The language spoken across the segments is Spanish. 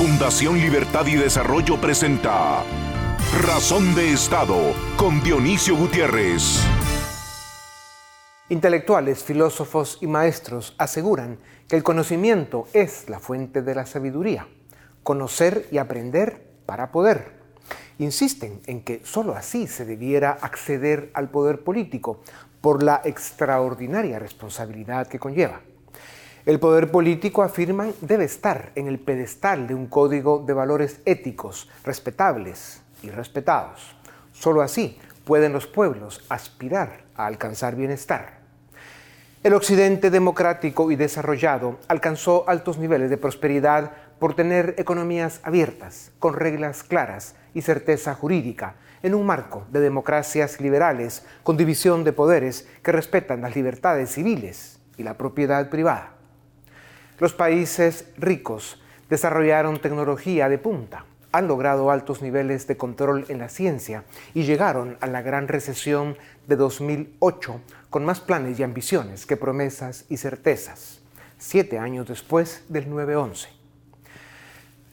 Fundación Libertad y Desarrollo presenta Razón de Estado con Dionisio Gutiérrez. Intelectuales, filósofos y maestros aseguran que el conocimiento es la fuente de la sabiduría. Conocer y aprender para poder. Insisten en que sólo así se debiera acceder al poder político por la extraordinaria responsabilidad que conlleva. El poder político, afirman, debe estar en el pedestal de un código de valores éticos, respetables y respetados. Solo así pueden los pueblos aspirar a alcanzar bienestar. El occidente democrático y desarrollado alcanzó altos niveles de prosperidad por tener economías abiertas, con reglas claras y certeza jurídica, en un marco de democracias liberales con división de poderes que respetan las libertades civiles y la propiedad privada. Los países ricos desarrollaron tecnología de punta, han logrado altos niveles de control en la ciencia y llegaron a la gran recesión de 2008 con más planes y ambiciones que promesas y certezas, siete años después del 9-11.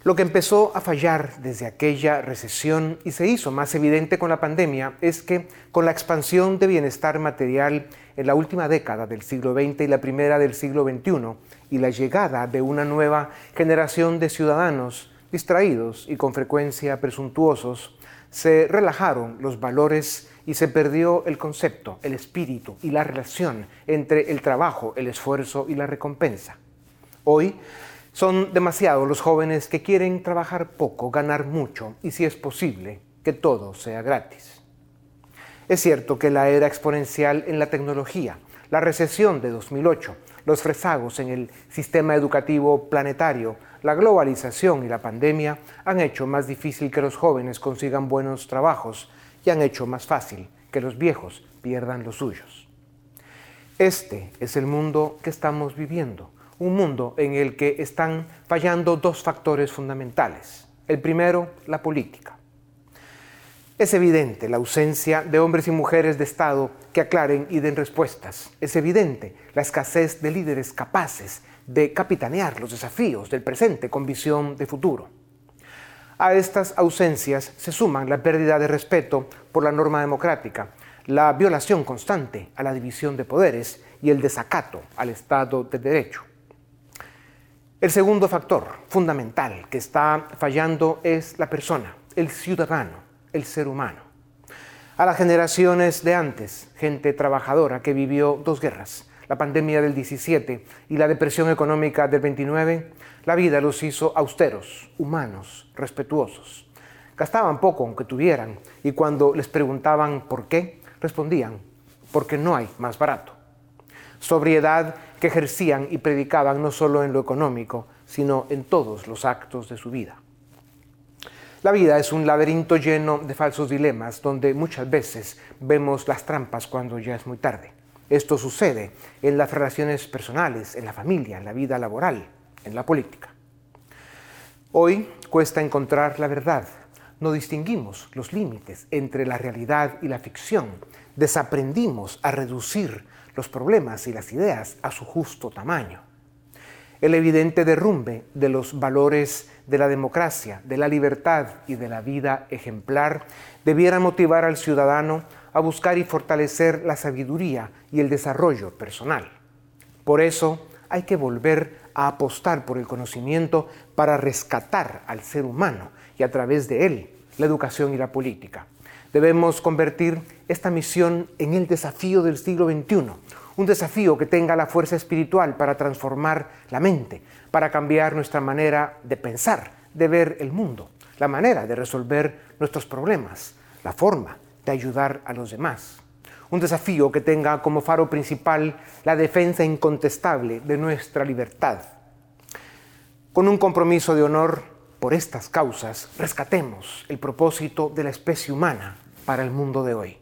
Lo que empezó a fallar desde aquella recesión y se hizo más evidente con la pandemia es que con la expansión de bienestar material en la última década del siglo XX y la primera del siglo XXI, y la llegada de una nueva generación de ciudadanos distraídos y con frecuencia presuntuosos, se relajaron los valores y se perdió el concepto, el espíritu y la relación entre el trabajo, el esfuerzo y la recompensa. Hoy son demasiados los jóvenes que quieren trabajar poco, ganar mucho y si es posible, que todo sea gratis. Es cierto que la era exponencial en la tecnología, la recesión de 2008, los rezagos en el sistema educativo planetario, la globalización y la pandemia han hecho más difícil que los jóvenes consigan buenos trabajos y han hecho más fácil que los viejos pierdan los suyos. Este es el mundo que estamos viviendo, un mundo en el que están fallando dos factores fundamentales. El primero, la política. Es evidente la ausencia de hombres y mujeres de Estado que aclaren y den respuestas. Es evidente la escasez de líderes capaces de capitanear los desafíos del presente con visión de futuro. A estas ausencias se suman la pérdida de respeto por la norma democrática, la violación constante a la división de poderes y el desacato al Estado de Derecho. El segundo factor fundamental que está fallando es la persona, el ciudadano el ser humano. A las generaciones de antes, gente trabajadora que vivió dos guerras, la pandemia del 17 y la depresión económica del 29, la vida los hizo austeros, humanos, respetuosos. Gastaban poco aunque tuvieran y cuando les preguntaban por qué, respondían, porque no hay más barato. Sobriedad que ejercían y predicaban no solo en lo económico, sino en todos los actos de su vida. La vida es un laberinto lleno de falsos dilemas donde muchas veces vemos las trampas cuando ya es muy tarde. Esto sucede en las relaciones personales, en la familia, en la vida laboral, en la política. Hoy cuesta encontrar la verdad. No distinguimos los límites entre la realidad y la ficción. Desaprendimos a reducir los problemas y las ideas a su justo tamaño. El evidente derrumbe de los valores de la democracia, de la libertad y de la vida ejemplar debiera motivar al ciudadano a buscar y fortalecer la sabiduría y el desarrollo personal. Por eso hay que volver a apostar por el conocimiento para rescatar al ser humano y a través de él la educación y la política. Debemos convertir esta misión en el desafío del siglo XXI, un desafío que tenga la fuerza espiritual para transformar la mente, para cambiar nuestra manera de pensar, de ver el mundo, la manera de resolver nuestros problemas, la forma de ayudar a los demás. Un desafío que tenga como faro principal la defensa incontestable de nuestra libertad. Con un compromiso de honor por estas causas, rescatemos el propósito de la especie humana para el mundo de hoy.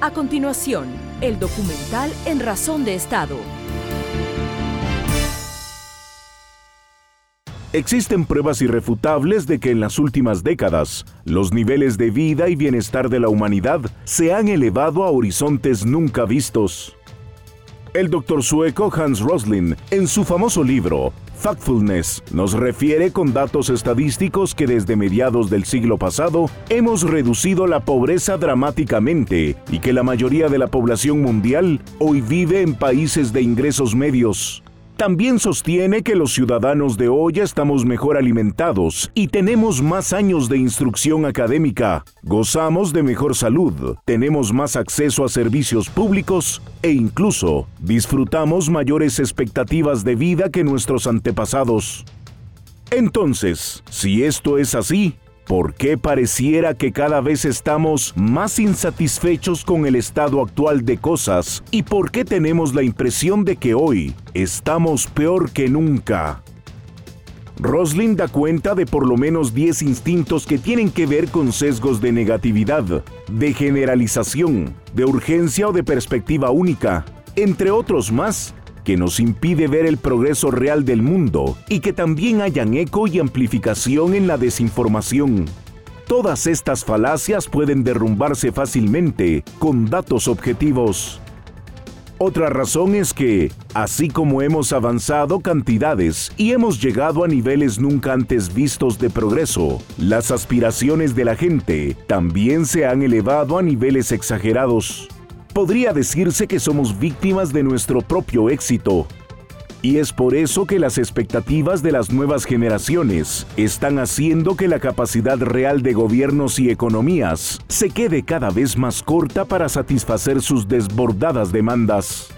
A continuación, el documental En Razón de Estado. Existen pruebas irrefutables de que en las últimas décadas los niveles de vida y bienestar de la humanidad se han elevado a horizontes nunca vistos. El doctor sueco Hans Roslin, en su famoso libro Factfulness nos refiere con datos estadísticos que desde mediados del siglo pasado hemos reducido la pobreza dramáticamente y que la mayoría de la población mundial hoy vive en países de ingresos medios. También sostiene que los ciudadanos de hoy estamos mejor alimentados y tenemos más años de instrucción académica, gozamos de mejor salud, tenemos más acceso a servicios públicos e incluso disfrutamos mayores expectativas de vida que nuestros antepasados. Entonces, si esto es así, ¿Por qué pareciera que cada vez estamos más insatisfechos con el estado actual de cosas? ¿Y por qué tenemos la impresión de que hoy estamos peor que nunca? Roslin da cuenta de por lo menos 10 instintos que tienen que ver con sesgos de negatividad, de generalización, de urgencia o de perspectiva única, entre otros más que nos impide ver el progreso real del mundo y que también hayan eco y amplificación en la desinformación. Todas estas falacias pueden derrumbarse fácilmente con datos objetivos. Otra razón es que, así como hemos avanzado cantidades y hemos llegado a niveles nunca antes vistos de progreso, las aspiraciones de la gente también se han elevado a niveles exagerados podría decirse que somos víctimas de nuestro propio éxito. Y es por eso que las expectativas de las nuevas generaciones están haciendo que la capacidad real de gobiernos y economías se quede cada vez más corta para satisfacer sus desbordadas demandas.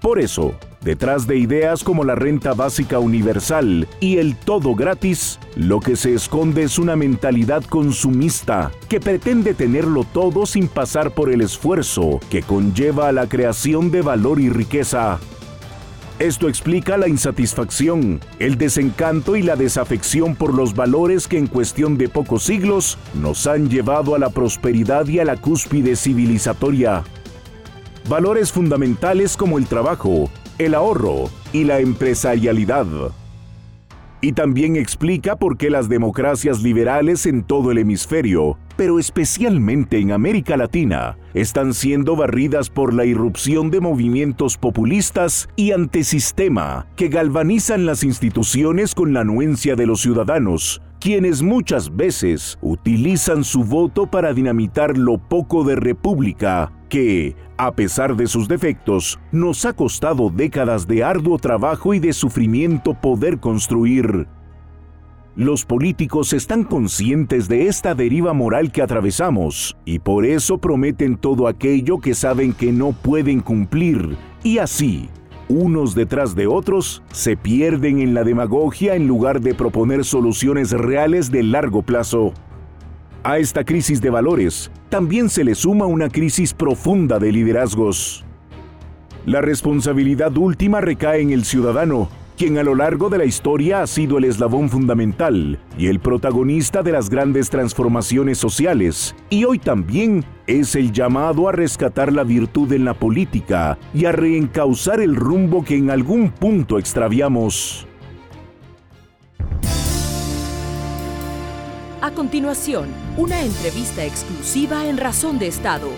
Por eso, Detrás de ideas como la renta básica universal y el todo gratis, lo que se esconde es una mentalidad consumista que pretende tenerlo todo sin pasar por el esfuerzo que conlleva a la creación de valor y riqueza. Esto explica la insatisfacción, el desencanto y la desafección por los valores que en cuestión de pocos siglos nos han llevado a la prosperidad y a la cúspide civilizatoria. Valores fundamentales como el trabajo, el ahorro y la empresarialidad. Y también explica por qué las democracias liberales en todo el hemisferio, pero especialmente en América Latina, están siendo barridas por la irrupción de movimientos populistas y antisistema que galvanizan las instituciones con la anuencia de los ciudadanos, quienes muchas veces utilizan su voto para dinamitar lo poco de república que, a pesar de sus defectos, nos ha costado décadas de arduo trabajo y de sufrimiento poder construir. Los políticos están conscientes de esta deriva moral que atravesamos y por eso prometen todo aquello que saben que no pueden cumplir y así, unos detrás de otros, se pierden en la demagogia en lugar de proponer soluciones reales de largo plazo. A esta crisis de valores también se le suma una crisis profunda de liderazgos. La responsabilidad última recae en el ciudadano, quien a lo largo de la historia ha sido el eslabón fundamental y el protagonista de las grandes transformaciones sociales, y hoy también es el llamado a rescatar la virtud en la política y a reencauzar el rumbo que en algún punto extraviamos. A continuación, una entrevista exclusiva en Razón de Estado.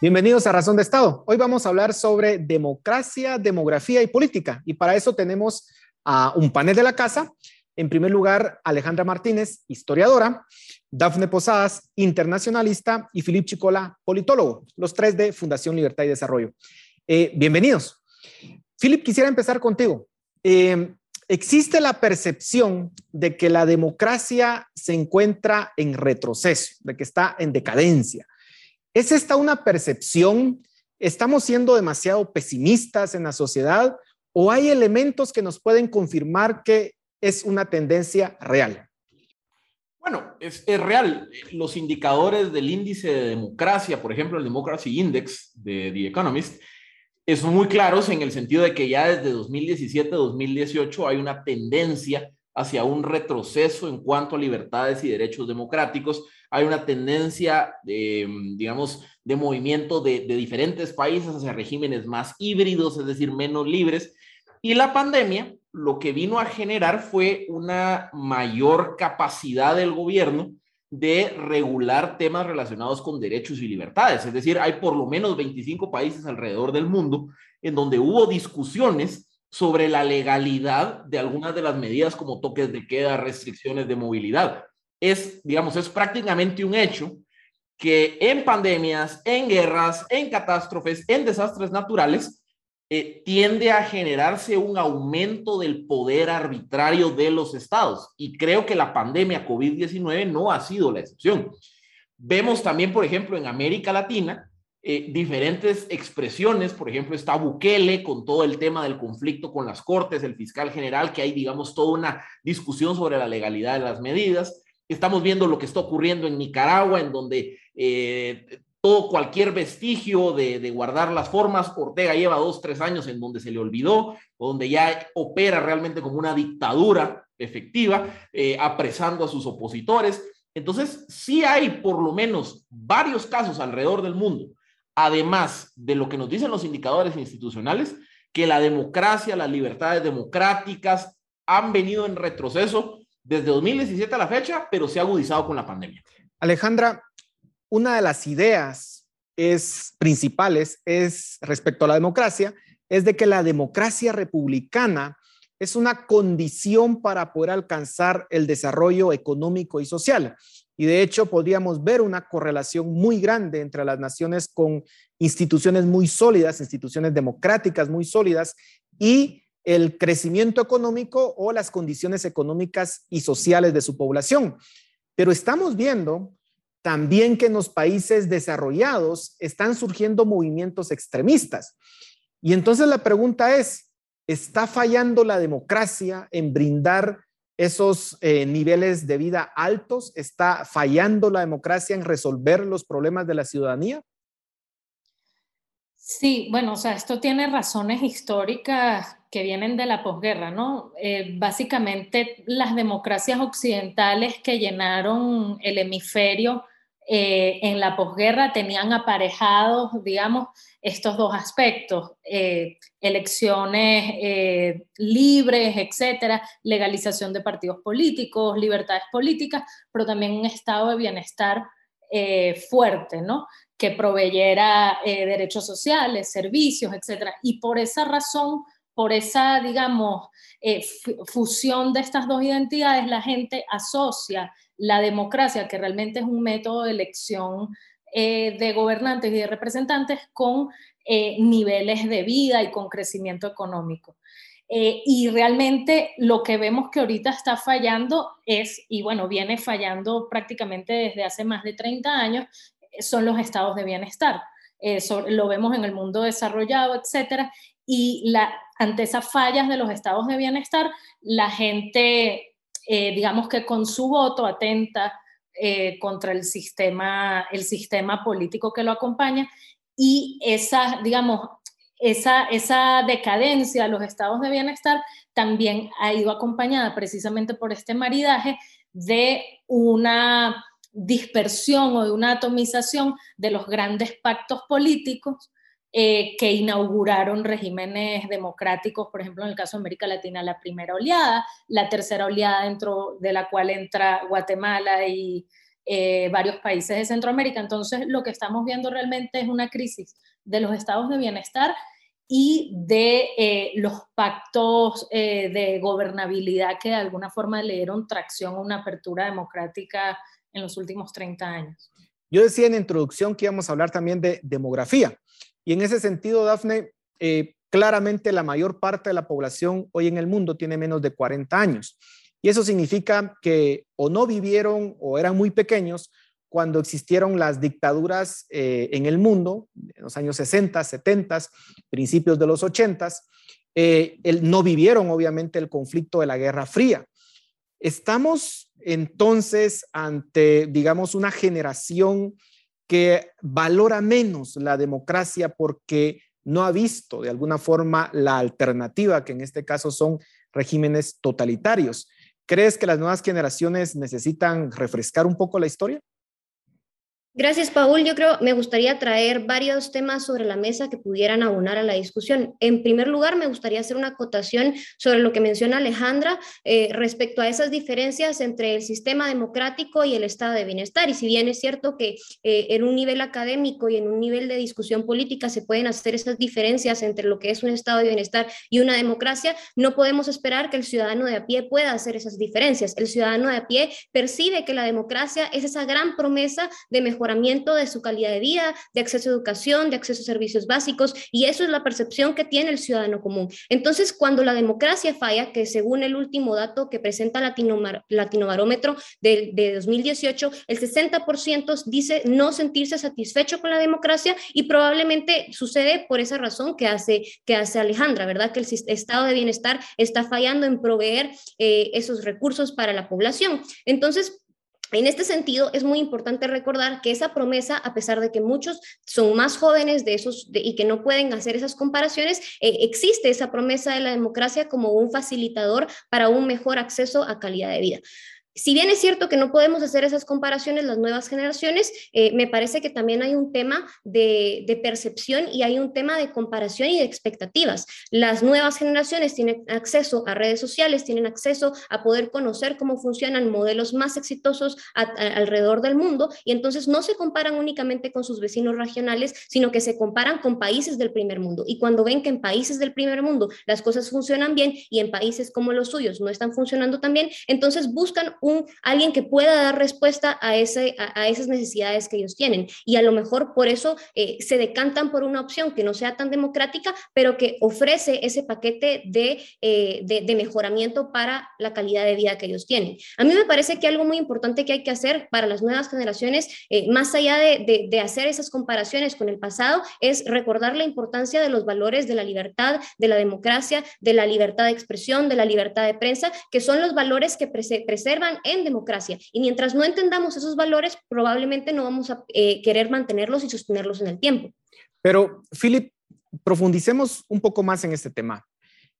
Bienvenidos a Razón de Estado. Hoy vamos a hablar sobre democracia, demografía y política. Y para eso tenemos a un panel de la casa. En primer lugar, Alejandra Martínez, historiadora, Dafne Posadas, internacionalista, y Filip Chicola, politólogo, los tres de Fundación Libertad y Desarrollo. Eh, bienvenidos. Filip, quisiera empezar contigo. Eh, existe la percepción de que la democracia se encuentra en retroceso, de que está en decadencia. ¿Es esta una percepción? ¿Estamos siendo demasiado pesimistas en la sociedad o hay elementos que nos pueden confirmar que es una tendencia real? Bueno, es, real. Los indicadores del índice de democracia, por ejemplo, el Democracy Index de The Economist, son muy claros en el sentido de que ya desde 2017-2018 hay una tendencia hacia un retroceso en cuanto a libertades y derechos democráticos. Hay una tendencia, de, digamos, de movimiento de diferentes países hacia regímenes más híbridos, es decir, menos libres. Y la pandemia lo que vino a generar fue una mayor capacidad del gobierno de regular temas relacionados con derechos y libertades. Es decir, hay por lo menos 25 países alrededor del mundo en donde hubo discusiones sobre la legalidad de algunas de las medidas como toques de queda, restricciones de movilidad. Es, digamos, es prácticamente un hecho que en pandemias, en guerras, en catástrofes, en desastres naturales, eh, tiende a generarse un aumento del poder arbitrario de los estados. Y creo que la pandemia COVID-19 no ha sido la excepción. Vemos también, por ejemplo, en América Latina, eh, diferentes expresiones, por ejemplo, está Bukele con todo el tema del conflicto con las cortes, el fiscal general, que hay, digamos, toda una discusión sobre la legalidad de las medidas. Estamos viendo lo que está ocurriendo en Nicaragua, en donde eh, todo cualquier vestigio de, guardar las formas, Ortega lleva dos, tres años en donde se le olvidó, donde ya opera realmente como una dictadura efectiva, eh, apresando a sus opositores. Entonces, sí hay por lo menos varios casos alrededor del mundo además de lo que nos dicen los indicadores institucionales, que la democracia, las libertades democráticas han venido en retroceso desde 2017 a la fecha, pero se ha agudizado con la pandemia. Alejandra, una de las ideas es, principales es respecto a la democracia, es de que la democracia republicana es una condición para poder alcanzar el desarrollo económico y social. Y de hecho podríamos ver una correlación muy grande entre las naciones con instituciones muy sólidas, instituciones democráticas muy sólidas y el crecimiento económico o las condiciones económicas y sociales de su población. Pero estamos viendo también que en los países desarrollados están surgiendo movimientos extremistas. Y entonces la pregunta es, ¿está fallando la democracia en brindar esos eh, niveles de vida altos? ¿Está fallando la democracia en resolver los problemas de la ciudadanía? Sí, bueno, o sea, esto tiene razones históricas que vienen de la posguerra, ¿no? Eh, básicamente las democracias occidentales que llenaron el hemisferio eh, en la posguerra tenían aparejados, digamos, estos dos aspectos, eh, elecciones eh, libres, etcétera, legalización de partidos políticos, libertades políticas, pero también un estado de bienestar fuerte, ¿no? Que proveyera derechos sociales, servicios, etcétera. Y por esa razón, por esa, digamos, fusión de estas dos identidades, la gente asocia la democracia, que realmente es un método de elección eh, de gobernantes y de representantes con eh, niveles de vida y con crecimiento económico. Eh, y realmente lo que vemos que ahorita está fallando es, y bueno, viene fallando prácticamente desde hace más de 30 años, son los estados de bienestar. lo vemos en el mundo desarrollado, etcétera, y la, ante esas fallas de los estados de bienestar, la gente eh, digamos que con su voto atenta eh, contra el sistema, el sistema político que lo acompaña y esa, digamos, esa, esa decadencia a los estados de bienestar también ha ido acompañada precisamente por este maridaje de una dispersión o de una atomización de los grandes pactos políticos eh, que inauguraron regímenes democráticos, por ejemplo, en el caso de América Latina, la primera oleada, la tercera oleada dentro de la cual entra Guatemala y eh, varios países de Centroamérica. Entonces, lo que estamos viendo realmente es una crisis de los estados de bienestar y de eh, los pactos de gobernabilidad que de alguna forma le dieron tracción a una apertura democrática en los últimos 30 años. Yo decía en introducción que íbamos a hablar también de demografía. Y en ese sentido, Dafne, eh, claramente la mayor parte de la población hoy en el mundo tiene menos de 40 años. Y eso significa que o no vivieron o eran muy pequeños cuando existieron las dictaduras eh, en el mundo, en los años 60, 70, principios de los 80, eh, no vivieron obviamente el conflicto de la Guerra Fría. Estamos entonces ante, digamos, una generación que valora menos la democracia porque no ha visto de alguna forma la alternativa, que en este caso son regímenes totalitarios. ¿Crees que las nuevas generaciones necesitan refrescar un poco la historia? Gracias, Paul. Yo creo, me gustaría traer varios temas sobre la mesa que pudieran abonar a la discusión. En primer lugar, me gustaría hacer una acotación sobre lo que menciona Alejandra eh, respecto a esas diferencias entre el sistema democrático y el estado de bienestar. Y si bien es cierto que eh, en un nivel académico y en un nivel de discusión política se pueden hacer esas diferencias entre lo que es un estado de bienestar y una democracia, no podemos esperar que el ciudadano de a pie pueda hacer esas diferencias. El ciudadano de a pie percibe que la democracia es esa gran promesa de de su calidad de vida, de acceso a educación, de acceso a servicios básicos, y eso es la percepción que tiene el ciudadano común. Entonces, cuando la democracia falla, que según el último dato que presenta Latino, Latinobarómetro de, de 2018, el 60% dice no sentirse satisfecho con la democracia y probablemente sucede por esa razón que hace, que hace Alejandra, ¿verdad? Que el estado de bienestar está fallando en proveer eh, esos recursos para la población. Entonces, en este sentido, es muy importante recordar que esa promesa, a pesar de que muchos son más jóvenes de esos y que no pueden hacer esas comparaciones, eh, existe esa promesa de la democracia como un facilitador para un mejor acceso a calidad de vida si bien es cierto que no podemos hacer esas comparaciones las nuevas generaciones, eh, me parece que también hay un tema de, percepción y hay un tema de comparación y de expectativas. Las nuevas generaciones tienen acceso a redes sociales, tienen acceso a poder conocer cómo funcionan modelos más exitosos alrededor del mundo y entonces no se comparan únicamente con sus vecinos regionales, sino que se comparan con países del primer mundo. Y cuando ven que en países del primer mundo las cosas funcionan bien y en países como los suyos no están funcionando tan bien, entonces buscan un, alguien que pueda dar respuesta a, ese, a, esas necesidades que ellos tienen. Y a lo mejor por eso eh, se decantan por una opción que no sea tan democrática, pero que ofrece ese paquete de, eh, de, mejoramiento para la calidad de vida que ellos tienen. A mí me parece que algo muy importante que hay que hacer para las nuevas generaciones, eh, más allá de, de hacer esas comparaciones con el pasado, es recordar la importancia de los valores de la libertad, de la democracia, de la libertad de expresión, de la libertad de prensa, que son los valores que preservan en democracia. Y mientras no entendamos esos valores, probablemente no vamos a eh, querer mantenerlos y sostenerlos en el tiempo. Pero, Philip, profundicemos un poco más en este tema.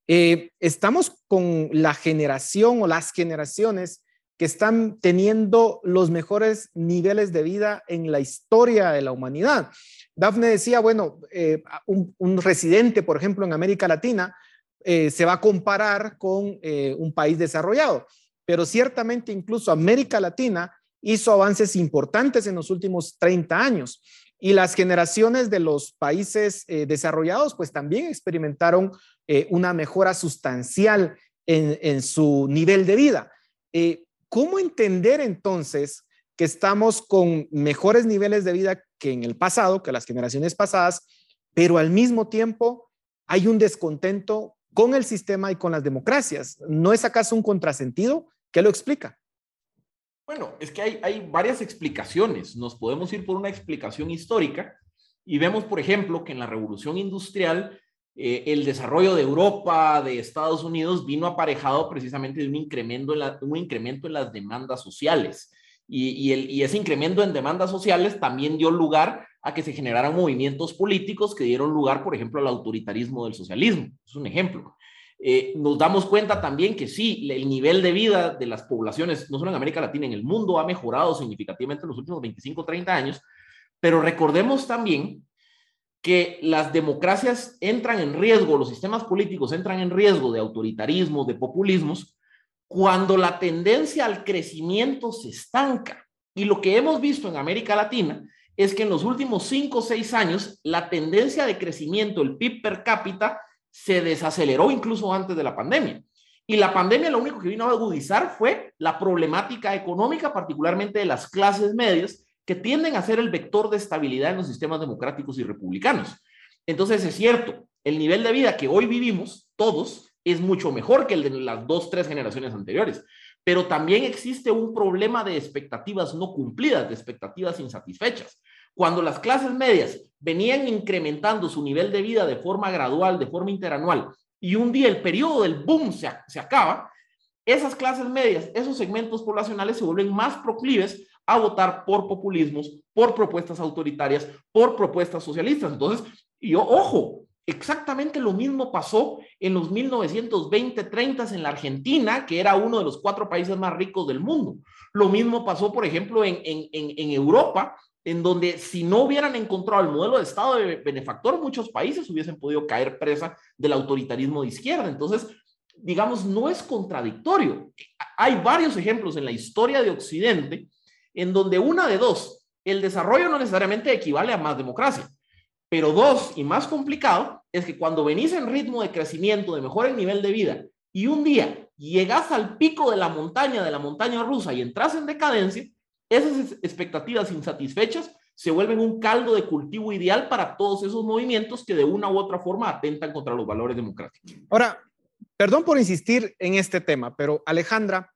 Eh, estamos con la generación o las generaciones que están teniendo los mejores niveles de vida en la historia de la humanidad. Dafne decía, bueno, eh, un, un, residente, por ejemplo, en América Latina, se va a comparar con un país desarrollado pero ciertamente incluso América Latina hizo avances importantes en los últimos 30 años y las generaciones de los países eh, desarrollados pues también experimentaron eh, una mejora sustancial en, su nivel de vida. Eh, ¿Cómo entender entonces que estamos con mejores niveles de vida que en el pasado, que las generaciones pasadas, pero al mismo tiempo hay un descontento con el sistema y con las democracias? ¿No es acaso un contrasentido? ¿Qué lo explica? Bueno, es que hay, varias explicaciones. Nos podemos ir por una explicación histórica y vemos, por ejemplo, que en la revolución industrial eh, el desarrollo de Europa, de Estados Unidos, vino aparejado precisamente de un incremento en, un incremento en las demandas sociales. Y, el, y, ese incremento en demandas sociales también dio lugar a que se generaran movimientos políticos que dieron lugar, por ejemplo, al autoritarismo del socialismo. Es un ejemplo. Eh, nos damos cuenta también que sí, el nivel de vida de las poblaciones, no solo en América Latina, en el mundo ha mejorado significativamente en los últimos 25, 30 años, pero recordemos también que las democracias entran en riesgo, los sistemas políticos entran en riesgo de autoritarismo, de populismos, cuando la tendencia al crecimiento se estanca. Y lo que hemos visto en América Latina es que en los últimos 5 o 6 años, la tendencia de crecimiento, el PIB per cápita, se desaceleró incluso antes de la pandemia. Y la pandemia lo único que vino a agudizar fue la problemática económica, particularmente de las clases medias, que tienden a ser el vector de estabilidad en los sistemas democráticos y republicanos. Entonces es cierto, el nivel de vida que hoy vivimos, todos, es mucho mejor que el de las dos, tres generaciones anteriores. Pero también existe un problema de expectativas no cumplidas, de expectativas insatisfechas. Cuando las clases medias venían incrementando su nivel de vida de forma gradual, de forma interanual, y un día el periodo del boom se, se acaba, esas clases medias, esos segmentos poblacionales se vuelven más proclives a votar por populismos, por propuestas autoritarias, por propuestas socialistas. Entonces, yo, ojo, exactamente lo mismo pasó en los 1920-30 en la Argentina, que era uno de los cuatro países más ricos del mundo. Lo mismo pasó, por ejemplo, en, en, en Europa, en donde si no hubieran encontrado el modelo de Estado de benefactor, muchos países hubiesen podido caer presa del autoritarismo de izquierda. Entonces, digamos, no es contradictorio. Hay varios ejemplos en la historia de Occidente en donde una de dos, el desarrollo no necesariamente equivale a más democracia, pero dos, y más complicado, es que cuando venís en ritmo de crecimiento, de mejor el nivel de vida, y un día llegas al pico de la montaña, de la montaña rusa, y entras en decadencia, esas expectativas insatisfechas se vuelven un caldo de cultivo ideal para todos esos movimientos que de una u otra forma atentan contra los valores democráticos. Ahora, perdón por insistir en este tema, pero Alejandra,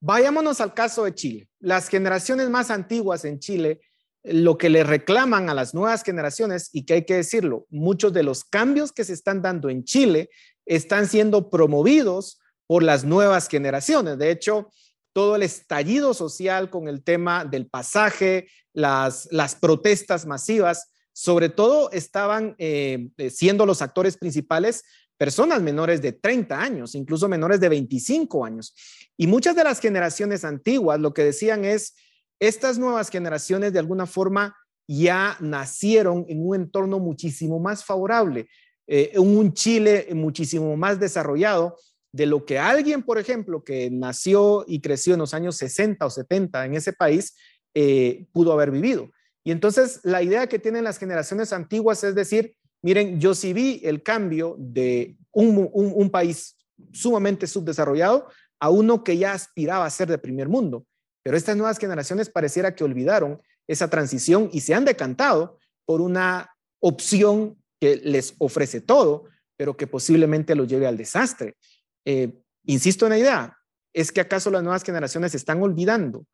vayámonos al caso de Chile. Las generaciones más antiguas en Chile, lo que le reclaman a las nuevas generaciones, y que hay que decirlo, muchos de los cambios que se están dando en Chile están siendo promovidos por las nuevas generaciones. De hecho, todo el estallido social con el tema del pasaje, las, las protestas masivas, sobre todo estaban eh, eh, siendo los actores principales personas menores de 30 años, incluso menores de 25 años. Y muchas de las generaciones antiguas lo que decían es, estas nuevas generaciones de alguna forma ya nacieron en un entorno muchísimo más favorable, eh, en un Chile muchísimo más desarrollado, de lo que alguien, por ejemplo, que nació y creció en los años 60 o 70 en ese país, eh, pudo haber vivido. Y entonces la idea que tienen las generaciones antiguas es decir, miren, yo sí vi el cambio de un, un país sumamente subdesarrollado a uno que ya aspiraba a ser de primer mundo. Pero estas nuevas generaciones pareciera que olvidaron esa transición y se han decantado por una opción que les ofrece todo, pero que posiblemente lo lleve al desastre. Eh, insisto en la idea, ¿es que acaso las nuevas generaciones están olvidando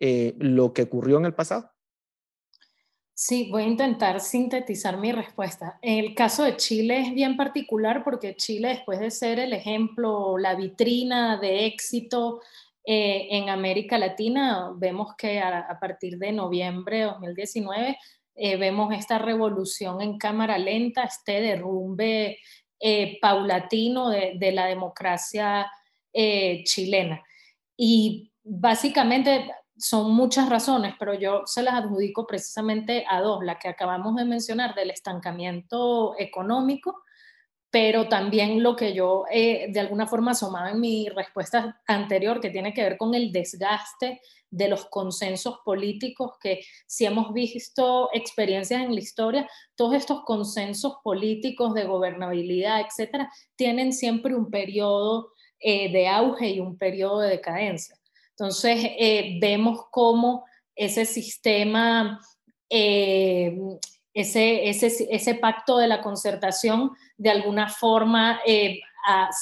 eh, lo que ocurrió en el pasado? Sí, voy a intentar sintetizar mi respuesta. El caso de Chile es bien particular porque Chile, después de ser el ejemplo, la vitrina de éxito eh, en América Latina, vemos que a, partir de noviembre de 2019 vemos esta revolución en cámara lenta, este derrumbe eh, paulatino de, la democracia eh, chilena. Y básicamente son muchas razones, pero yo se las adjudico precisamente a dos, la que acabamos de mencionar del estancamiento económico, pero también lo que yo eh, de alguna forma asomaba en mi respuesta anterior, que tiene que ver con el desgaste de los consensos políticos, que si hemos visto experiencias en la historia, todos estos consensos políticos de gobernabilidad, etcétera, tienen siempre un periodo eh, de auge y un periodo de decadencia. Entonces, eh, vemos cómo ese sistema, ese, ese, ese, pacto de la concertación, de alguna forma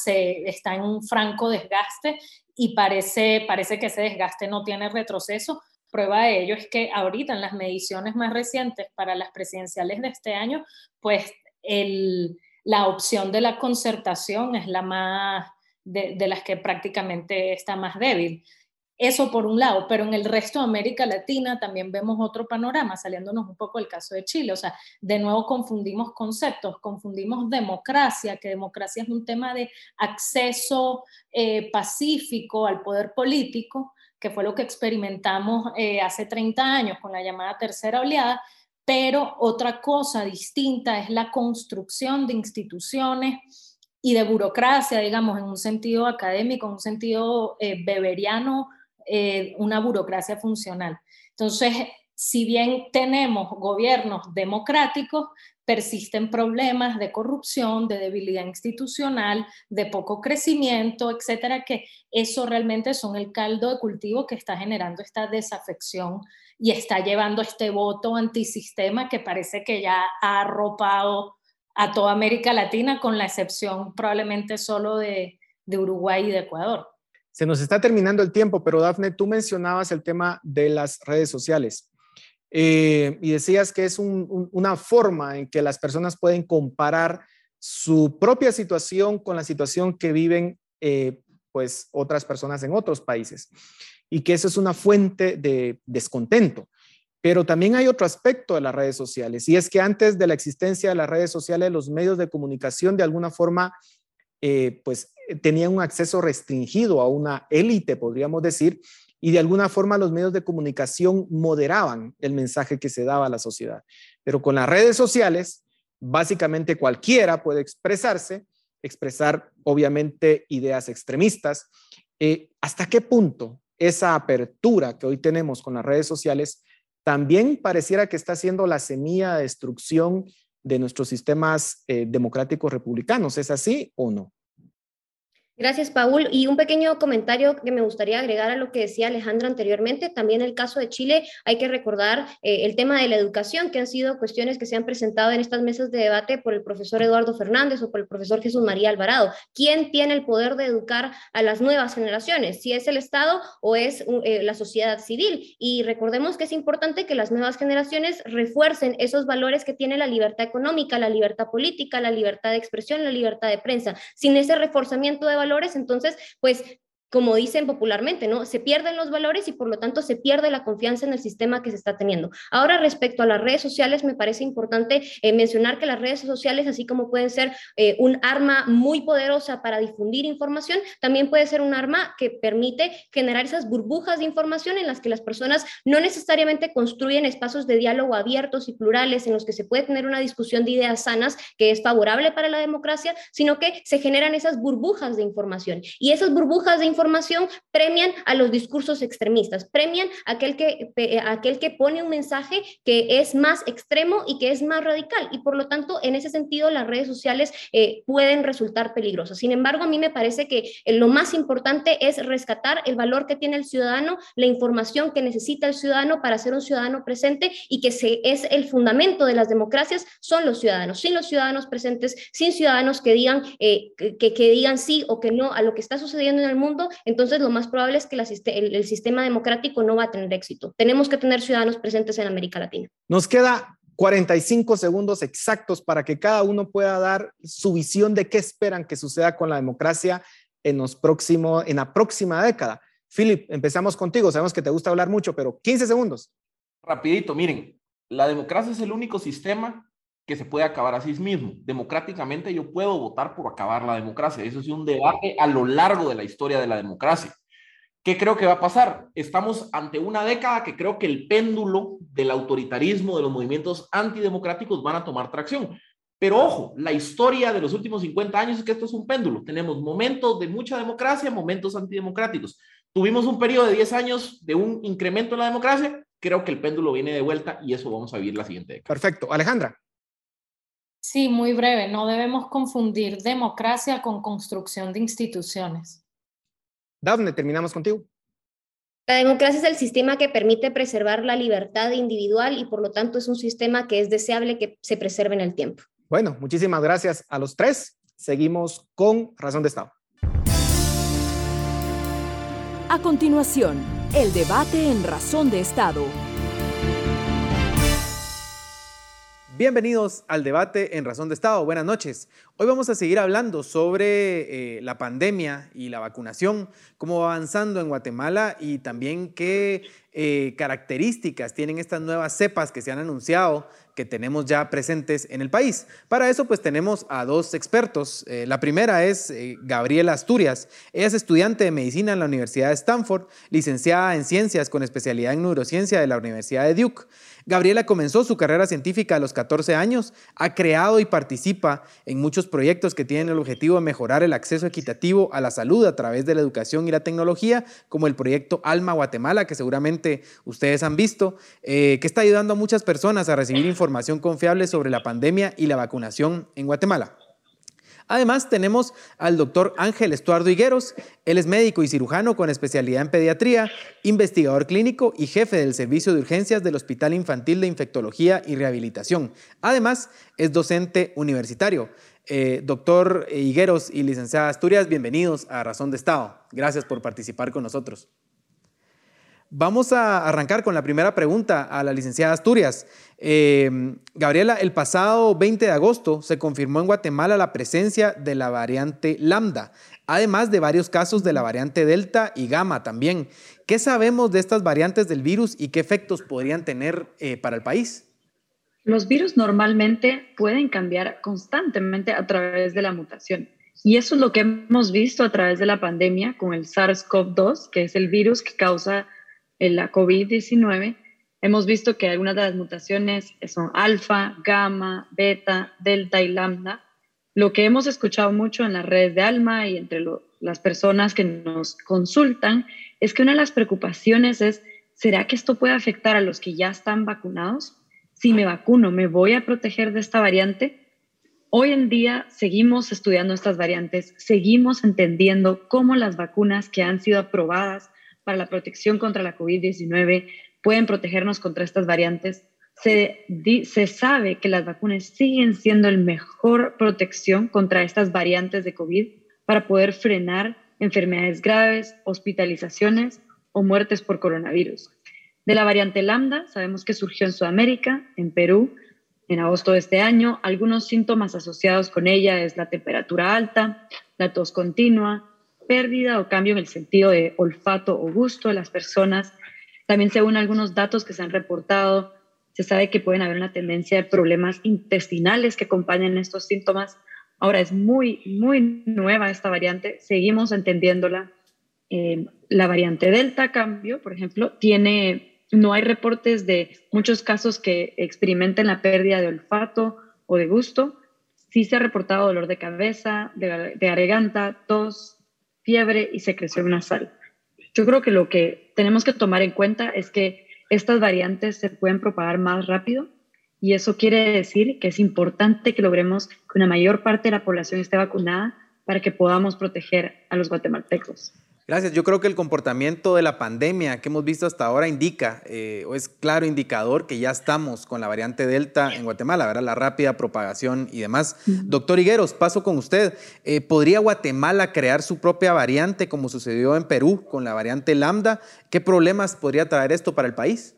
se, está en un franco desgaste y parece, parece que ese desgaste no tiene retroceso. Prueba de ello es que ahorita en las mediciones más recientes para las presidenciales de este año, pues el, la opción de la concertación es la más, de, de las que prácticamente está más débil. Eso por un lado, pero en el resto de América Latina también vemos otro panorama, saliéndonos un poco del caso de Chile. O sea, de nuevo confundimos conceptos, confundimos democracia, que democracia es un tema de acceso eh, pacífico al poder político, que fue lo que experimentamos eh, hace 30 años con la llamada tercera oleada, pero otra cosa distinta es la construcción de instituciones y de burocracia, digamos, en un sentido académico, en un sentido eh, beberiano eh, una burocracia funcional. Entonces, si bien tenemos gobiernos democráticos, persisten problemas de corrupción, de debilidad institucional, de poco crecimiento, etcétera, que eso realmente son el caldo de cultivo que está generando esta desafección y está llevando este voto antisistema que parece que ya ha arropado a toda América Latina, con la excepción probablemente solo de Uruguay y de Ecuador. Se nos está terminando el tiempo, pero Dafne, tú mencionabas el tema de las redes sociales eh, y decías que es una forma en que las personas pueden comparar su propia situación con la situación que viven eh, pues otras personas en otros países y que eso es una fuente de descontento. Pero también hay otro aspecto de las redes sociales y es que antes de la existencia de las redes sociales, los medios de comunicación de alguna forma eh, pues tenían un acceso restringido a una élite, podríamos decir, y de alguna forma los medios de comunicación moderaban el mensaje que se daba a la sociedad. Pero con las redes sociales, básicamente cualquiera puede expresarse, expresar obviamente ideas extremistas. Eh, ¿Hasta qué punto esa apertura que hoy tenemos con las redes sociales también pareciera que está siendo la semilla de destrucción de nuestros sistemas eh, democráticos republicanos? ¿Es así o no? Gracias, Paul. Y un pequeño comentario que me gustaría agregar a lo que decía Alejandra anteriormente. También el caso de Chile, hay que recordar eh, el tema de la educación, que han sido cuestiones que se han presentado en estas mesas de debate por el profesor Eduardo Fernández o por el profesor Jesús María Alvarado. ¿Quién tiene el poder de educar a las nuevas generaciones? ¿Si es el Estado o es eh, la sociedad civil? Y recordemos que es importante que las nuevas generaciones refuercen esos valores que tiene la libertad económica, la libertad política, la libertad de expresión, la libertad de prensa. Sin ese reforzamiento de entonces, pues como dicen popularmente, ¿no? Se pierden los valores y por lo tanto se pierde la confianza en el sistema que se está teniendo. Ahora, respecto a las redes sociales, me parece importante eh, mencionar que las redes sociales, así como pueden ser eh, un arma muy poderosa para difundir información, también puede ser un arma que permite generar esas burbujas de información en las que las personas no necesariamente construyen espacios de diálogo abiertos y plurales en los que se puede tener una discusión de ideas sanas que es favorable para la democracia, sino que se generan esas burbujas de información. Y esas burbujas de información información premian a los discursos extremistas, premian aquel que, aquel que pone un mensaje que es más extremo y que es más radical. Y por lo tanto, en ese sentido, las redes sociales eh, pueden resultar peligrosas. Sin embargo, a mí me parece que eh, lo más importante es rescatar el valor que tiene el ciudadano, la información que necesita el ciudadano para ser un ciudadano presente y que se, es el fundamento de las democracias, son los ciudadanos. Sin los ciudadanos presentes, sin ciudadanos que digan, eh, que, que digan sí o que no a lo que está sucediendo en el mundo, entonces lo más probable es que el, sistema democrático no va a tener éxito. Tenemos que tener ciudadanos presentes en América Latina. Nos queda 45 segundos exactos para que cada uno pueda dar su visión de qué esperan que suceda con la democracia en, los próximos, en la próxima década. Philip, empezamos contigo. Sabemos que te gusta hablar mucho, pero 15 segundos. Rapidito, miren, la democracia es el único sistema que se puede acabar a sí mismo. Democráticamente yo puedo votar por acabar la democracia. Eso es un debate a lo largo de la historia de la democracia. ¿Qué creo que va a pasar? Estamos ante una década que creo que el péndulo del autoritarismo, de los movimientos antidemocráticos van a tomar tracción. Pero ojo, la historia de los últimos 50 años es que esto es un péndulo. Tenemos momentos de mucha democracia, momentos antidemocráticos. Tuvimos un periodo de 10 años de un incremento en la democracia. Creo que el péndulo viene de vuelta y eso vamos a vivir la siguiente década. Perfecto. Alejandra. Sí, muy breve. No debemos confundir democracia con construcción de instituciones. Dafne, terminamos contigo. La democracia es el sistema que permite preservar la libertad individual y por lo tanto es un sistema que es deseable que se preserve en el tiempo. Bueno, muchísimas gracias a los tres. Seguimos con Razón de Estado. A continuación, el debate en Razón de Estado. Bienvenidos al debate en Razón de Estado. Buenas noches. Hoy vamos a seguir hablando sobre eh, la pandemia y la vacunación, cómo va avanzando en Guatemala y también qué eh, características tienen estas nuevas cepas que se han anunciado que tenemos ya presentes en el país. Para eso pues tenemos a dos expertos. Eh, la primera es Gabriela Asturias. Ella es estudiante de medicina en la Universidad de Stanford, licenciada en ciencias con especialidad en neurociencia de la Universidad de Duke. Gabriela comenzó su carrera científica a los 14 años, ha creado y participa en muchos proyectos que tienen el objetivo de mejorar el acceso equitativo a la salud a través de la educación y la tecnología, como el proyecto Alma Guatemala, que seguramente ustedes han visto, eh, que está ayudando a muchas personas a recibir información confiable sobre la pandemia y la vacunación en Guatemala. Además, tenemos al doctor Ángel Estuardo Higueros. Él es médico y cirujano con especialidad en pediatría, investigador clínico y jefe del Servicio de Urgencias del Hospital Infantil de Infectología y Rehabilitación. Además, es docente universitario. Eh, doctor Higueros y licenciada Asturias, bienvenidos a Razón de Estado. Gracias por participar con nosotros. Vamos a arrancar con la primera pregunta a la licenciada Asturias. Eh, Gabriela, el pasado 20 de agosto se confirmó en Guatemala la presencia de la variante lambda, además de varios casos de la variante delta y gamma también. ¿Qué sabemos de estas variantes del virus y qué efectos podrían tener eh, para el país? Los virus normalmente pueden cambiar constantemente a través de la mutación Y eso es lo que hemos visto a través de la pandemia con el SARS-CoV-2, que es el virus que causa la COVID-19. Hemos visto que algunas de las mutaciones son alfa, gamma, beta, delta y lambda. Lo que hemos escuchado mucho en las redes de Alma y entre las personas que nos consultan es que una de las preocupaciones es, ¿será que esto puede afectar a los que ya están vacunados? Si me vacuno, ¿me voy a proteger de esta variante? Hoy en día seguimos estudiando estas variantes, seguimos entendiendo cómo las vacunas que han sido aprobadas para la protección contra la COVID-19 pueden protegernos contra estas variantes. Se, se, sabe que las vacunas siguen siendo la mejor protección contra estas variantes de COVID para poder frenar enfermedades graves, hospitalizaciones o muertes por coronavirus. De la variante lambda, sabemos que surgió en Sudamérica, en Perú, en agosto de este año. Algunos síntomas asociados con ella es la temperatura alta, la tos continua, pérdida o cambio en el sentido de olfato o gusto de las personas. También según algunos datos que se han reportado, se sabe que pueden haber una tendencia de problemas intestinales que acompañan estos síntomas. Ahora es muy, muy nueva esta variante, seguimos entendiéndola. Eh, la variante Delta, cambio, por ejemplo, tiene no hay reportes de muchos casos que experimenten la pérdida de olfato o de gusto. Sí se ha reportado dolor de cabeza, de, garganta, tos, fiebre y secreción nasal. Yo creo que lo que tenemos que tomar en cuenta es que estas variantes se pueden propagar más rápido y eso quiere decir que es importante que logremos que una mayor parte de la población esté vacunada para que podamos proteger a los guatemaltecos. Gracias. Yo creo que el comportamiento de la pandemia que hemos visto hasta ahora indica, eh, o es claro indicador, que ya estamos con la variante Delta en Guatemala, ¿verdad? La rápida propagación y demás. Doctor Higueros, paso con usted. Eh, ¿Podría Guatemala crear su propia variante como sucedió en Perú con la variante Lambda? ¿Qué problemas podría traer esto para el país?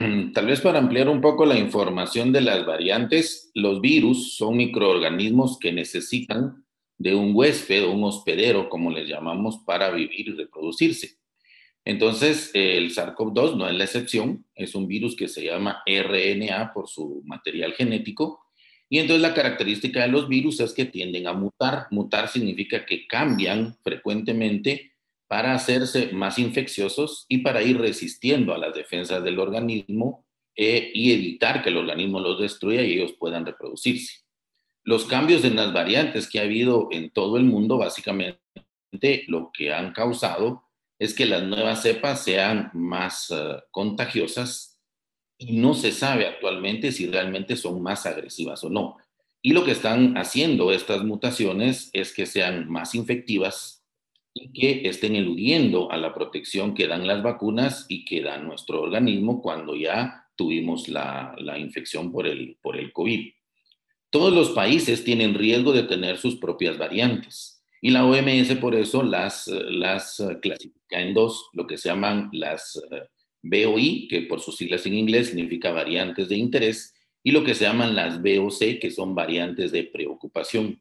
Mm, tal vez para ampliar un poco la información de las variantes, los virus son microorganismos que necesitan de un huésped o un hospedero, como les llamamos, para vivir y reproducirse. Entonces, el SARS-CoV-2 no es la excepción, es un virus que se llama RNA por su material genético. Y entonces la característica de los virus es que tienden a mutar. Mutar significa que cambian frecuentemente para hacerse más infecciosos y para ir resistiendo a las defensas del organismo eh, y evitar que el organismo los destruya y ellos puedan reproducirse. Los cambios en las variantes que ha habido en todo el mundo, básicamente lo que han causado es que las nuevas cepas sean más eh, contagiosas y no se sabe actualmente si realmente son más agresivas o no. Y lo que están haciendo estas mutaciones es que sean más infectivas y que estén eludiendo a la protección que dan las vacunas y que da nuestro organismo cuando ya tuvimos la, la infección por el, por el COVID. Todos los países tienen riesgo de tener sus propias variantes y la OMS por eso las, eh, clasifica en dos, lo que se llaman las eh, BOI, que por sus siglas en inglés significa variantes de interés, y lo que se llaman las BOC, que son variantes de preocupación.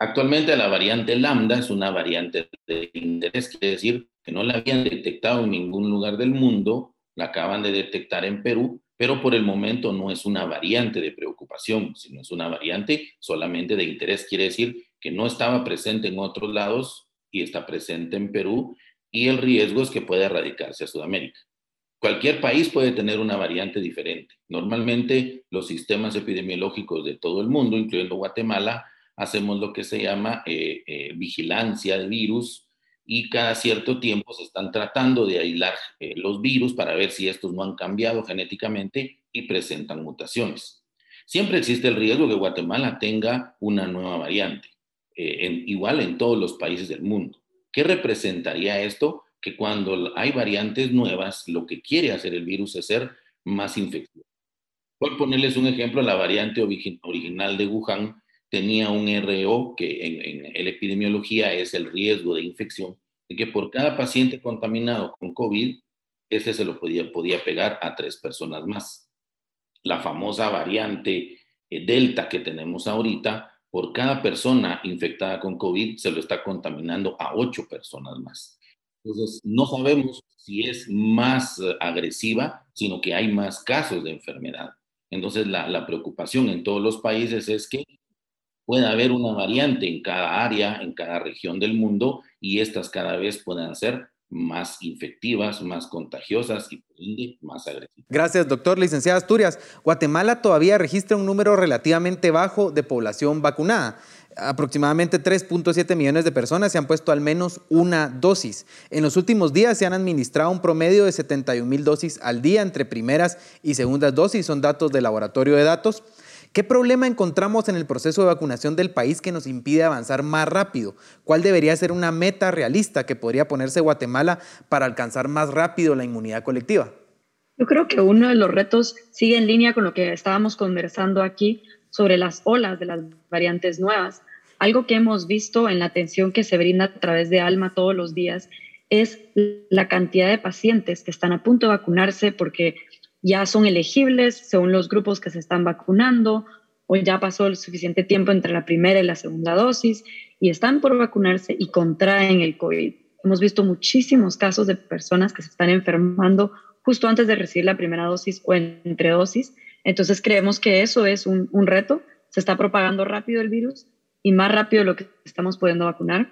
Actualmente la variante lambda es una variante de interés, quiere decir que no la habían detectado en ningún lugar del mundo, la acaban de detectar en Perú pero por el momento no es una variante de preocupación, sino es una variante solamente de interés. Quiere decir que no estaba presente en otros lados y está presente en Perú y el riesgo es que pueda erradicarse a Sudamérica. Cualquier país puede tener una variante diferente. Normalmente los sistemas epidemiológicos de todo el mundo, incluyendo Guatemala, hacemos lo que se llama eh, eh, vigilancia de virus y cada cierto tiempo se están tratando de aislar eh, los virus para ver si estos no han cambiado genéticamente y presentan mutaciones. Siempre existe el riesgo que Guatemala tenga una nueva variante, eh, igual en todos los países del mundo. ¿Qué representaría esto? Que cuando hay variantes nuevas, lo que quiere hacer el virus es ser más infeccioso. Por ponerles un ejemplo, la variante original de Wuhan tenía un RO, que en, en, epidemiología es el riesgo de infección, de que por cada paciente contaminado con COVID, ese se lo podía, podía pegar a tres personas más. La famosa variante eh, Delta que tenemos ahorita, por cada persona infectada con COVID, se lo está contaminando a ocho personas más. Entonces, no sabemos si es más eh, agresiva, sino que hay más casos de enfermedad. Entonces, la, la preocupación en todos los países es que pueda haber una variante en cada área, en cada región del mundo y estas cada vez puedan ser más infectivas, más contagiosas y más agresivas. Gracias, doctor. Licenciada Asturias, Guatemala todavía registra un número relativamente bajo de población vacunada. Aproximadamente 3.7 millones de personas se han puesto al menos una dosis. En los últimos días se han administrado un promedio de 71 mil dosis al día entre primeras y segundas dosis, son datos del laboratorio de datos. ¿Qué problema encontramos en el proceso de vacunación del país que nos impide avanzar más rápido? ¿Cuál debería ser una meta realista que podría ponerse Guatemala para alcanzar más rápido la inmunidad colectiva? Yo creo que uno de los retos sigue en línea con lo que estábamos conversando aquí sobre las olas de las variantes nuevas. Algo que hemos visto en la atención que se brinda a través de Alma todos los días es la cantidad de pacientes que están a punto de vacunarse porque ya son elegibles según los grupos que se están vacunando o ya pasó el suficiente tiempo entre la primera y la segunda dosis y están por vacunarse y contraen el COVID. Hemos visto muchísimos casos de personas que se están enfermando justo antes de recibir la primera dosis o entre dosis. Entonces creemos que eso es un, un reto. Se está propagando rápido el virus y más rápido de lo que estamos pudiendo vacunar.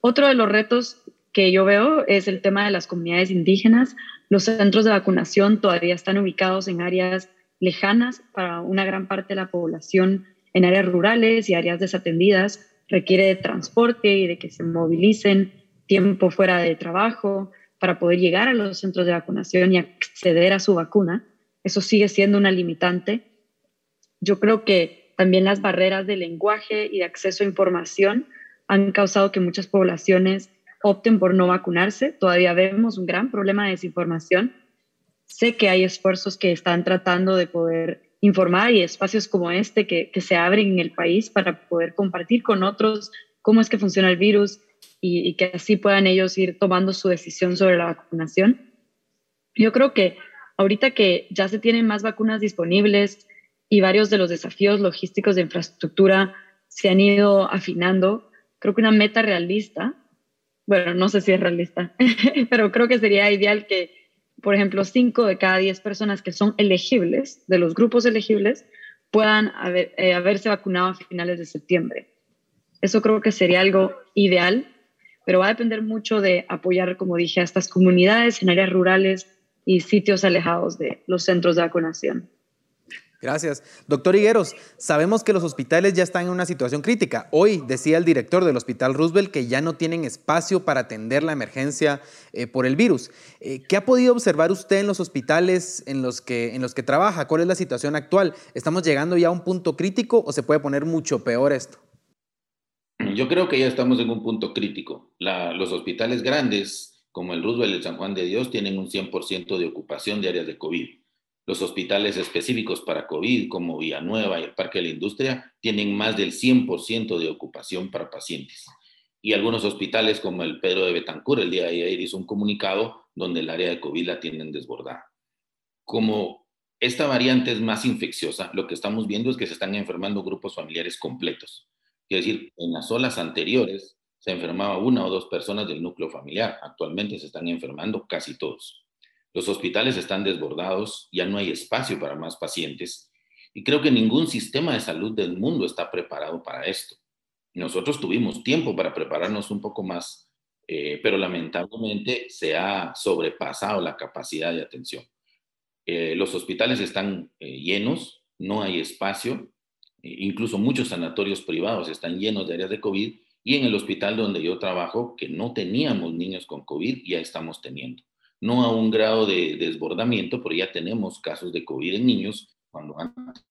Otro de los retos que yo veo es el tema de las comunidades indígenas. Los centros de vacunación todavía están ubicados en áreas lejanas para una gran parte de la población, en áreas rurales y áreas desatendidas. Requiere de transporte y de que se movilicen tiempo fuera de trabajo para poder llegar a los centros de vacunación y acceder a su vacuna. Eso sigue siendo una limitante. Yo creo que también las barreras de lenguaje y de acceso a información han causado que muchas poblaciones opten por no vacunarse. Todavía vemos un gran problema de desinformación. Sé que hay esfuerzos que están tratando de poder informar y espacios como este que, se abren en el país para poder compartir con otros cómo es que funciona el virus y, y que así puedan ellos ir tomando su decisión sobre la vacunación. Yo creo que ahorita que ya se tienen más vacunas disponibles y varios de los desafíos logísticos de infraestructura se han ido afinando, creo que una meta realista bueno, no sé si es realista, pero creo que sería ideal que, por ejemplo, 5 de cada 10 personas que son elegibles, de los grupos elegibles, puedan eh, haberse vacunado a finales de septiembre. Eso creo que sería algo ideal, pero va a depender mucho de apoyar, como dije, a estas comunidades en áreas rurales y sitios alejados de los centros de vacunación. Gracias. Doctor Higueros, sabemos que los hospitales ya están en una situación crítica. Hoy decía el director del Hospital Roosevelt que ya no tienen espacio para atender la emergencia eh, por el virus. Eh, ¿Qué ha podido observar usted en los hospitales en los, que, en los que trabaja? ¿Cuál es la situación actual? ¿Estamos llegando ya a un punto crítico o se puede poner mucho peor esto? Yo creo que ya estamos en un punto crítico. los hospitales grandes, como el Roosevelt y el San Juan de Dios, tienen un 100% de ocupación de áreas de COVID los hospitales específicos para COVID, como Villanueva y el Parque de la Industria, tienen más del 100% de ocupación para pacientes. Y algunos hospitales, como el Pedro de Betancur, el día de ayer hizo un comunicado donde el área de COVID la tienen desbordada. Como esta variante es más infecciosa, lo que estamos viendo es que se están enfermando grupos familiares completos. Es decir, en las olas anteriores se enfermaba una o dos personas del núcleo familiar. Actualmente se están enfermando casi todos. Los hospitales están desbordados, ya no hay espacio para más pacientes y creo que ningún sistema de salud del mundo está preparado para esto. Nosotros tuvimos tiempo para prepararnos un poco más, eh, pero lamentablemente se ha sobrepasado la capacidad de atención. Eh, los hospitales están eh, llenos, no hay espacio, incluso muchos sanatorios privados están llenos de áreas de COVID y en el hospital donde yo trabajo, que no teníamos niños con COVID, ya estamos teniendo no a un grado de desbordamiento, pero ya tenemos casos de COVID en niños cuando antes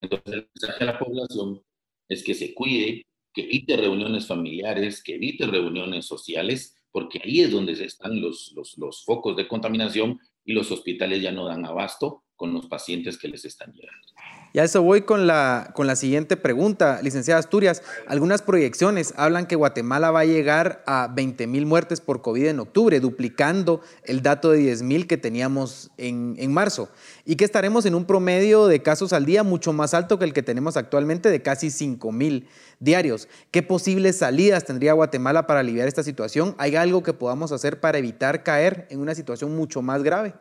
Entonces, el mensaje a la población es que se cuide, que evite reuniones familiares, que evite reuniones sociales, porque ahí es donde están los, los, los focos de contaminación y los hospitales ya no dan abasto con los pacientes que les están llegando. Y a eso voy con la, con la siguiente pregunta, licenciada Asturias. Algunas proyecciones hablan que Guatemala va a llegar a 20 mil muertes por COVID en octubre, duplicando el dato de 10 mil que teníamos en, en, marzo, y que estaremos en un promedio de casos al día mucho más alto que el que tenemos actualmente de casi 5 mil diarios. ¿Qué posibles salidas tendría Guatemala para aliviar esta situación? ¿Hay algo que podamos hacer para evitar caer en una situación mucho más grave?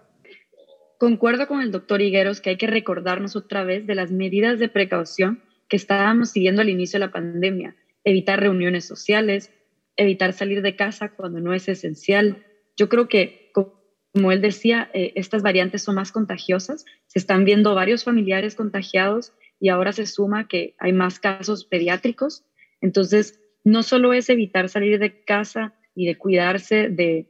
Concuerdo con el doctor Higueros que hay que recordarnos otra vez de las medidas de precaución que estábamos siguiendo al inicio de la pandemia, evitar reuniones sociales, evitar salir de casa cuando no es esencial. Yo creo que, como él decía, eh, estas variantes son más contagiosas, se están viendo varios familiares contagiados y ahora se suma que hay más casos pediátricos. Entonces, no solo es evitar salir de casa y de cuidarse de,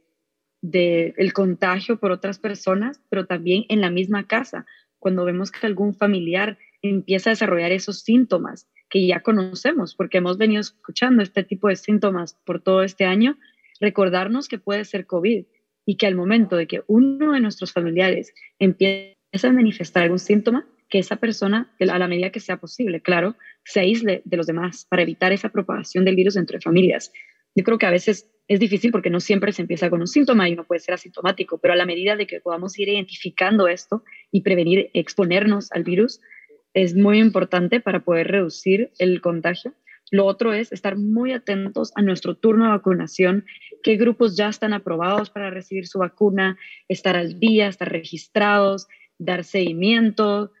de el contagio por otras personas, pero también en la misma casa, cuando vemos que algún familiar empieza a desarrollar esos síntomas que ya conocemos, porque hemos venido escuchando este tipo de síntomas por todo este año, recordarnos que puede ser COVID y que al momento de que uno de nuestros familiares empiece a manifestar algún síntoma, que esa persona, a la medida que sea posible, claro, se aísle de los demás para evitar esa propagación del virus entre familias. Yo creo que a veces es difícil porque no siempre se empieza con un síntoma y no puede ser asintomático, pero a la medida de que podamos ir identificando esto y prevenir exponernos al virus, es muy importante para poder reducir el contagio. Lo otro es estar muy atentos a nuestro turno de vacunación, qué grupos ya están aprobados para recibir su vacuna, estar al día, estar registrados, dar seguimiento.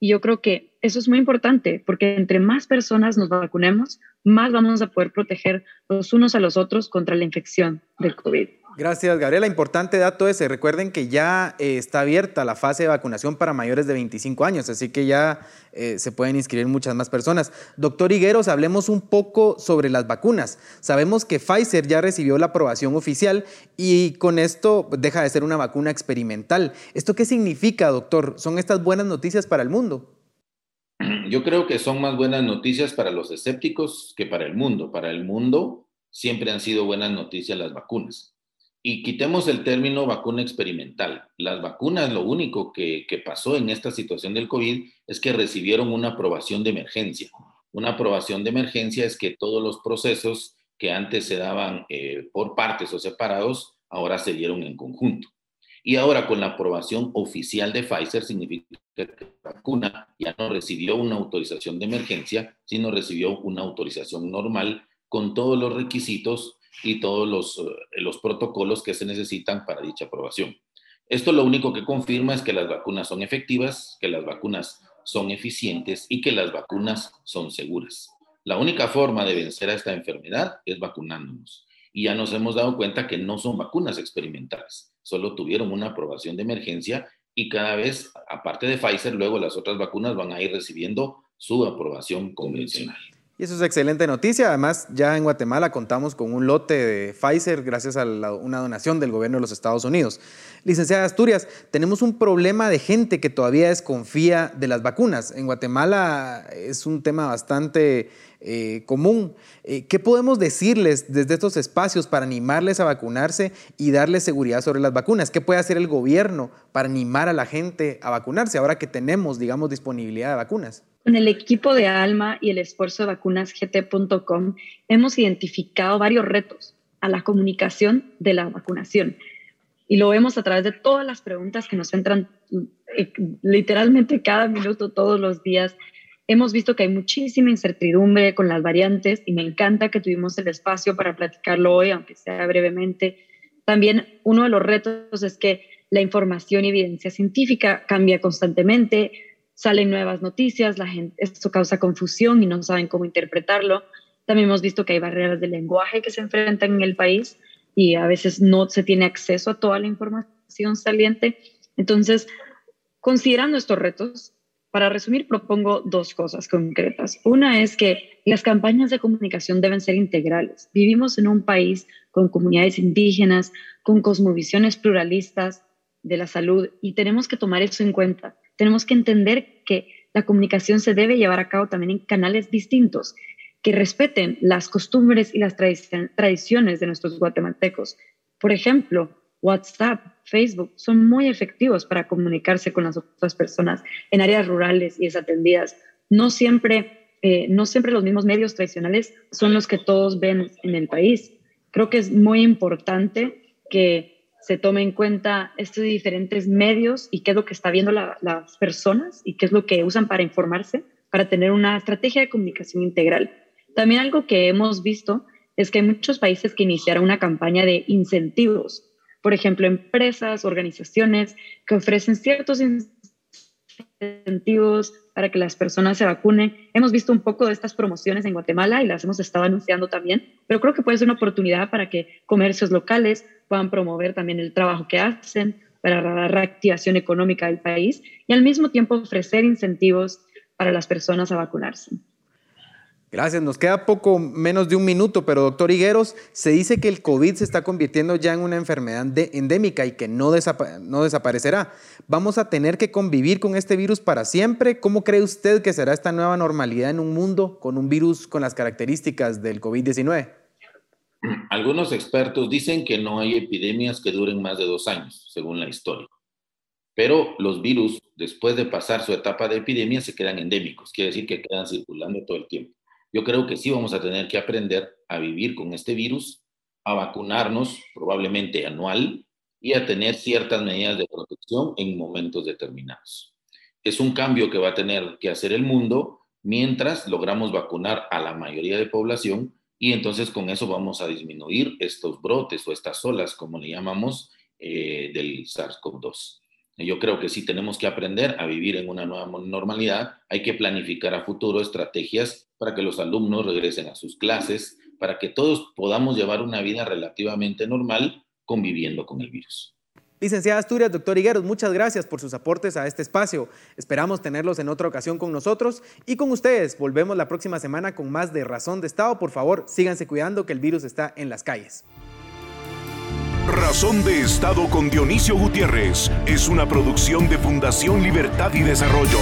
Y yo creo que eso es muy importante porque entre más personas nos vacunemos, más vamos a poder proteger los unos a los otros contra la infección del COVID. Gracias, Gabriela. Importante dato ese. Recuerden que ya eh, está abierta la fase de vacunación para mayores de 25 años, así que ya eh, se pueden inscribir muchas más personas. Doctor Higueros, hablemos un poco sobre las vacunas. Sabemos que Pfizer ya recibió la aprobación oficial y con esto deja de ser una vacuna experimental. ¿Esto qué significa, doctor? ¿Son estas buenas noticias para el mundo? Yo creo que son más buenas noticias para los escépticos que para el mundo. Para el mundo siempre han sido buenas noticias las vacunas y quitemos el término vacuna experimental. Las vacunas, lo único que, pasó en esta situación del COVID es que recibieron una aprobación de emergencia. Una aprobación de emergencia es que todos los procesos que antes se daban eh, por partes o separados, ahora se dieron en conjunto. Y ahora con la aprobación oficial de Pfizer significa que la vacuna ya no recibió una autorización de emergencia, sino recibió una autorización normal con todos los requisitos y todos los, eh, los protocolos que se necesitan para dicha aprobación. Esto lo único que confirma es que las vacunas son efectivas, que las vacunas son eficientes y que las vacunas son seguras. La única forma de vencer a esta enfermedad es vacunándonos. Y ya nos hemos dado cuenta que no son vacunas experimentales, solo tuvieron una aprobación de emergencia y cada vez, aparte de Pfizer, luego las otras vacunas van a ir recibiendo su aprobación convencional. Y eso es excelente noticia. Además, ya en Guatemala contamos con un lote de Pfizer gracias a una donación del gobierno de los Estados Unidos. Licenciada Asturias, tenemos un problema de gente que todavía desconfía de las vacunas. En Guatemala es un tema bastante eh, común. Eh, ¿Qué podemos decirles desde estos espacios para animarles a vacunarse y darles seguridad sobre las vacunas? ¿Qué puede hacer el gobierno para animar a la gente a vacunarse ahora que tenemos, digamos, disponibilidad de vacunas? Con el equipo de Alma y el esfuerzo de vacunasgt.com hemos identificado varios retos a la comunicación de la vacunación. Y lo vemos a través de todas las preguntas que nos entran eh, literalmente cada minuto, todos los días. Hemos visto que hay muchísima incertidumbre con las variantes y me encanta que tuvimos el espacio para platicarlo hoy, aunque sea brevemente. También uno de los retos es que la información y evidencia científica cambia constantemente salen nuevas noticias, esto causa confusión y no saben cómo interpretarlo. También hemos visto que hay barreras de lenguaje que se enfrentan en el país y a veces no se tiene acceso a toda la información saliente. Entonces, considerando estos retos, para resumir, propongo dos cosas concretas. Una es que las campañas de comunicación deben ser integrales. Vivimos en un país con comunidades indígenas, con cosmovisiones pluralistas de la salud y tenemos que tomar eso en cuenta tenemos que entender que la comunicación se debe llevar a cabo también en canales distintos, que respeten las costumbres y las tradiciones de nuestros guatemaltecos. Por ejemplo, WhatsApp, Facebook son muy efectivos para comunicarse con las otras personas en áreas rurales y desatendidas. No siempre, eh, no siempre los mismos medios tradicionales son los que todos ven en el país. Creo que es muy importante que se tome en cuenta estos diferentes medios y qué es lo que está viendo las personas y qué es lo que usan para informarse, para tener una estrategia de comunicación integral. También algo que hemos visto es que hay muchos países que iniciaron una campaña de incentivos, por ejemplo, empresas, organizaciones que ofrecen ciertos incentivos para que las personas se vacunen. Hemos visto un poco de estas promociones en Guatemala y las hemos estado anunciando también, pero creo que puede ser una oportunidad para que comercios locales puedan promover también el trabajo que hacen para la reactivación económica del país y al mismo tiempo ofrecer incentivos para las personas a vacunarse. Gracias, nos queda poco menos de un minuto, pero doctor Higueros, se dice que el COVID se está convirtiendo ya en una enfermedad endémica y que no, no desaparecerá. ¿Vamos a tener que convivir con este virus para siempre? ¿Cómo cree usted que será esta nueva normalidad en un mundo con un virus con las características del COVID-19? Algunos expertos dicen que no hay epidemias que duren más de dos años, según la historia. Pero los virus, después de pasar su etapa de epidemia, se quedan endémicos, quiere decir que quedan circulando todo el tiempo. Yo creo que sí vamos a tener que aprender a vivir con este virus, a vacunarnos probablemente anual y a tener ciertas medidas de protección en momentos determinados. Es un cambio que va a tener que hacer el mundo mientras logramos vacunar a la mayoría de población y entonces con eso vamos a disminuir estos brotes o estas olas, como le llamamos, eh, del SARS-CoV-2. Yo creo que sí tenemos que aprender a vivir en una nueva normalidad, hay que planificar a futuro estrategias para que los alumnos regresen a sus clases, para que todos podamos llevar una vida relativamente normal conviviendo con el virus. Licenciada Asturias, doctor Higueros, muchas gracias por sus aportes a este espacio. Esperamos tenerlos en otra ocasión con nosotros y con ustedes. Volvemos la próxima semana con más de Razón de Estado. Por favor, síganse cuidando que el virus está en las calles. Razón de Estado con Dionisio Gutiérrez es una producción de Fundación Libertad y Desarrollo.